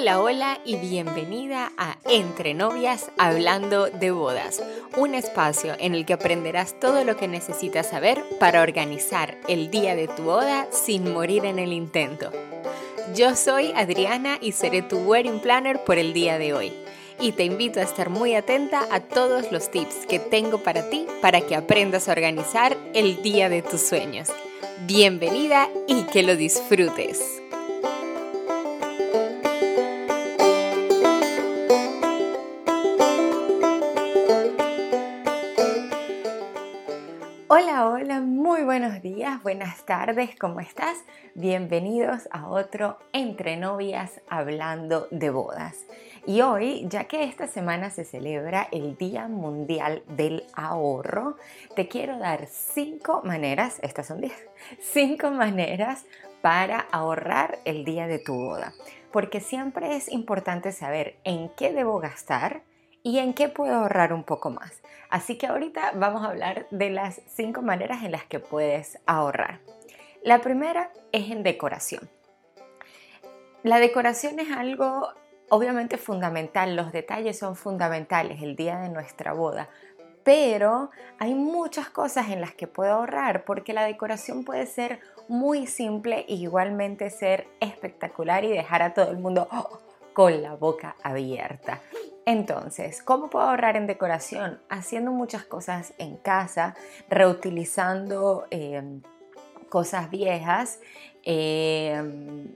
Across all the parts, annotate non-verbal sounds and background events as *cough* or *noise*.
Hola, hola y bienvenida a Entre Novias Hablando de Bodas, un espacio en el que aprenderás todo lo que necesitas saber para organizar el día de tu boda sin morir en el intento. Yo soy Adriana y seré tu wedding planner por el día de hoy. Y te invito a estar muy atenta a todos los tips que tengo para ti para que aprendas a organizar el día de tus sueños. Bienvenida y que lo disfrutes. Buenos días, buenas tardes, ¿cómo estás? Bienvenidos a otro Entre Novias hablando de bodas. Y hoy, ya que esta semana se celebra el Día Mundial del Ahorro, te quiero dar cinco maneras, estas son diez, cinco maneras para ahorrar el día de tu boda. Porque siempre es importante saber en qué debo gastar y en qué puedo ahorrar un poco más. Así que ahorita vamos a hablar de las cinco maneras en las que puedes ahorrar. La primera es en decoración. La decoración es algo obviamente fundamental, los detalles son fundamentales el día de nuestra boda, pero hay muchas cosas en las que puedo ahorrar porque la decoración puede ser muy simple e igualmente ser espectacular y dejar a todo el mundo ¡oh! con la boca abierta. Entonces, ¿cómo puedo ahorrar en decoración? Haciendo muchas cosas en casa, reutilizando eh, cosas viejas, eh,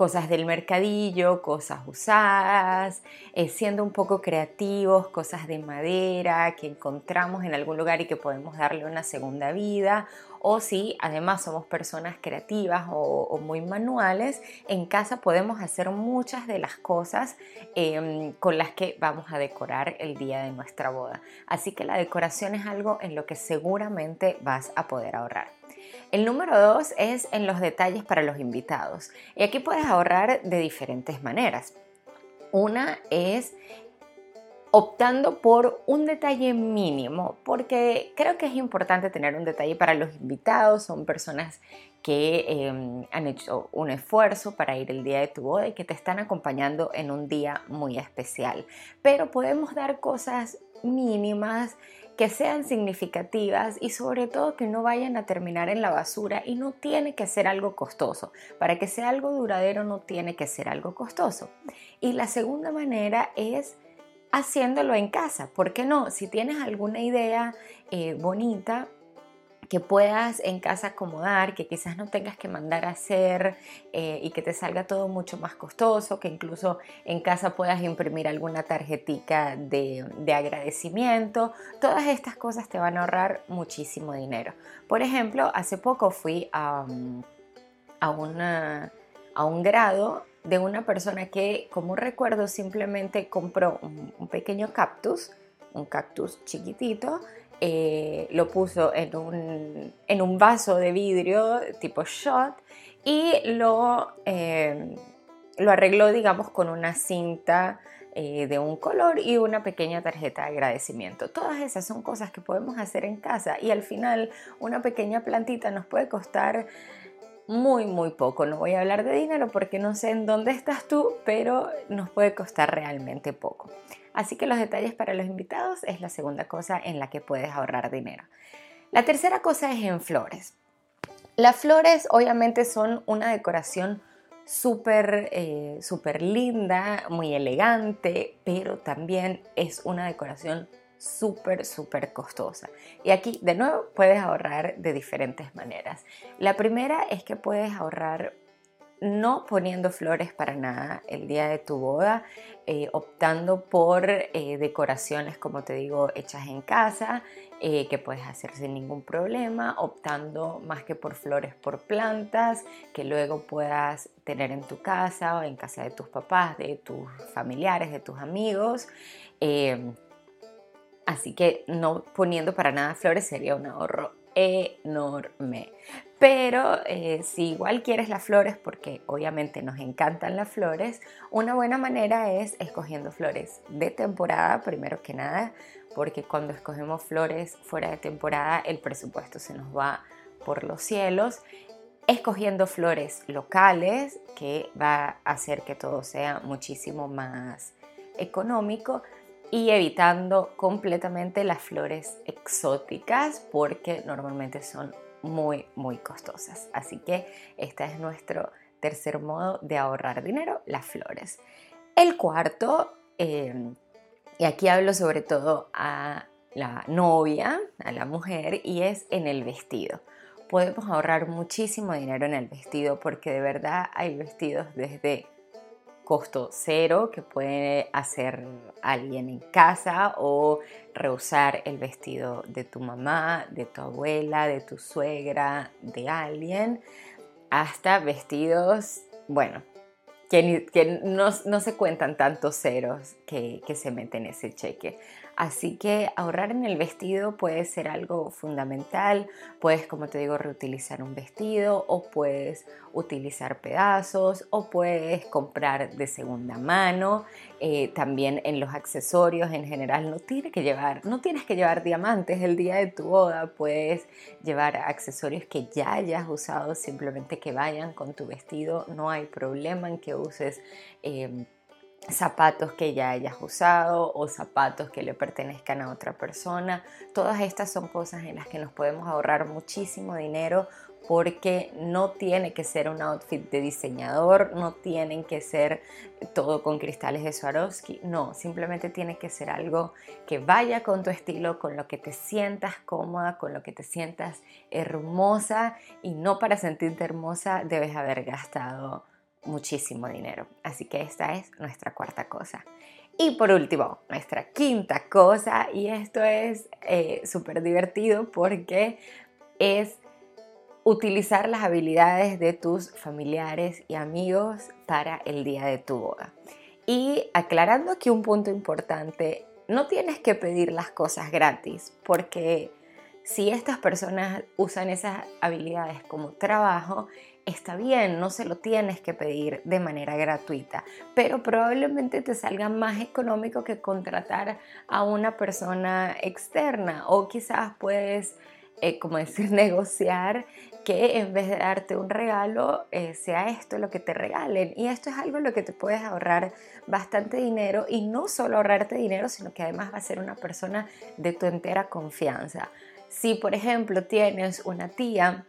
cosas del mercadillo, cosas usadas, eh, siendo un poco creativos, cosas de madera que encontramos en algún lugar y que podemos darle una segunda vida. O si además somos personas creativas o, muy manuales, en casa podemos hacer muchas de las cosas em, con las que vamos a decorar el día de nuestra boda. Así que la decoración es algo en lo que seguramente vas a poder ahorrar. El número dos es en los detalles para los invitados. Y aquí puedes ahorrar de diferentes maneras. Una es optando por un detalle mínimo, porque creo que es importante tener un detalle para los invitados, son personas que em, han hecho un esfuerzo para ir el día de tu boda y que te están acompañando en un día muy especial. Pero podemos dar cosas mínimas que sean significativas y sobre todo que no vayan a terminar en la basura y no tiene que ser algo costoso. Para que sea algo duradero no tiene que ser algo costoso. Y la segunda manera es haciéndolo en casa. ¿Por qué no? Si tienes alguna idea eh, bonita, que puedas en casa acomodar, que quizás no tengas que mandar a hacer eh, y que te salga todo mucho más costoso, que incluso en casa puedas imprimir alguna tarjetita de, agradecimiento. Todas estas cosas te van a ahorrar muchísimo dinero. Por ejemplo, hace poco fui a, a, a un grado de una persona que, como recuerdo, simplemente compró un pequeño cactus, un cactus chiquitito, eh, lo puso en un, en un, vaso de vidrio tipo shot y lo, eh, lo arregló, digamos, con una cinta eh, de un color y una pequeña tarjeta de agradecimiento. Todas esas son cosas que podemos hacer en casa y al final una pequeña plantita nos puede costar muy, muy poco. No voy a hablar de dinero porque no sé en dónde estás tú, pero nos puede costar realmente poco. Así que los detalles para los invitados es la segunda cosa en la que puedes ahorrar dinero. La tercera cosa es en flores. Las flores obviamente son una decoración súper eh, súper linda, muy elegante, pero también es una decoración súper, súper costosa. Y aquí, de nuevo, puedes ahorrar de diferentes maneras. La primera es que puedes ahorrar no poniendo flores para nada el día de tu boda, eh, optando por eh, decoraciones, como te digo, hechas en casa, eh, que puedes hacer sin ningún problema, optando más que por flores, por plantas, que luego puedas tener en tu casa o en casa de tus papás, de tus familiares, de tus amigos. Así que no poniendo para nada flores sería un ahorro enorme. Pero eh, si igual quieres las flores, porque obviamente nos encantan las flores, una buena manera es escogiendo flores de temporada, primero que nada, porque cuando escogemos flores fuera de temporada el presupuesto se nos va por los cielos. escogiendo flores locales, que va a hacer que todo sea muchísimo más económico y evitando completamente las flores exóticas porque normalmente son muy muy costosas. Así que este es nuestro tercer modo de ahorrar dinero, las flores. El cuarto, eh, y aquí hablo sobre todo a la novia, a la mujer, y es en el vestido. Podemos ahorrar muchísimo dinero en el vestido porque de verdad hay vestidos desde costo cero que puede hacer alguien en casa o reusar el vestido de tu mamá, de tu abuela, de tu suegra, de alguien, hasta vestidos, bueno, que, no, se cuentan tantos ceros que, que se meten en ese cheque. Así que ahorrar en el vestido puede ser algo fundamental. Puedes, como te digo, reutilizar un vestido o puedes utilizar pedazos o puedes comprar de segunda mano. Eh, también en los accesorios en general no tienes que llevar, no tienes que llevar diamantes el día de tu boda. Puedes llevar accesorios que ya hayas usado, simplemente que vayan con tu vestido. No hay problema en que uses. Eh, zapatos que ya hayas usado o zapatos que le pertenezcan a otra persona. Todas estas son cosas en las que nos podemos ahorrar muchísimo dinero porque no tiene que ser un outfit de diseñador, no tienen que ser todo con cristales de Swarovski, no, simplemente tiene que ser algo que vaya con tu estilo, con lo que te sientas cómoda, con lo que te sientas hermosa y no para sentirte hermosa debes haber gastado muchísimo dinero. Así que esta es nuestra cuarta cosa. Y por último, nuestra quinta cosa, y esto es eh, súper divertido porque es utilizar las habilidades de tus familiares y amigos para el día de tu boda. Y aclarando aquí un punto importante, no tienes que pedir las cosas gratis porque si estas personas usan esas habilidades como trabajo, está bien, no se lo tienes que pedir de manera gratuita, pero probablemente te salga más económico que contratar a una persona externa o quizás puedes, eh, como decir, *laughs* negociar que en vez de darte un regalo, eh, sea esto lo que te regalen. Y esto es algo lo que te puedes ahorrar bastante dinero y no solo ahorrarte dinero, sino que además va a ser una persona de tu entera confianza. Si, por ejemplo, tienes una tía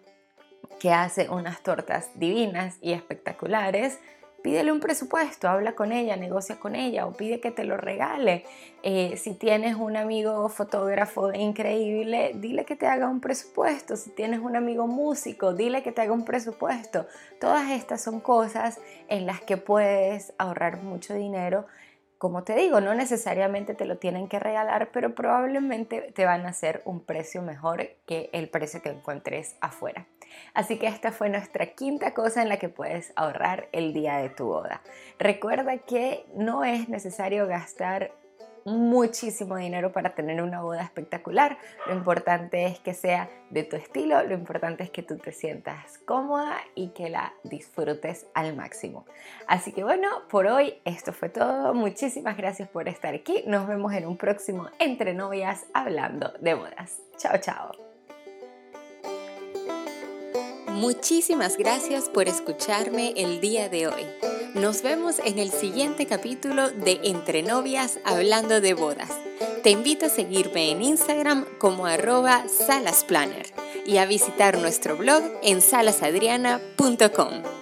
que hace unas tortas divinas y espectaculares, pídele un presupuesto, habla con ella, negocia con ella o pide que te lo regale. Eh, si tienes un amigo fotógrafo increíble, dile que te haga un presupuesto. Si tienes un amigo músico, dile que te haga un presupuesto. Todas estas son cosas en las que puedes ahorrar mucho dinero. Como te digo, no necesariamente te lo tienen que regalar, pero probablemente te van a hacer un precio mejor que el precio que encuentres afuera. Así que esta fue nuestra quinta cosa en la que puedes ahorrar el día de tu boda. Recuerda que no es necesario gastar muchísimo dinero para tener una boda espectacular. Lo importante es que sea de tu estilo, lo importante es que tú te sientas cómoda y que la disfrutes al máximo. Así que bueno, por hoy esto fue todo. Muchísimas gracias por estar aquí. Nos vemos en un próximo Entre Novias hablando de bodas. Chao, chao. Muchísimas gracias por escucharme el día de hoy. Nos vemos en el siguiente capítulo de Entre Novias Hablando de Bodas. Te invito a seguirme en Instagram como arroba salasplanner y a visitar nuestro blog en salasadriana.com.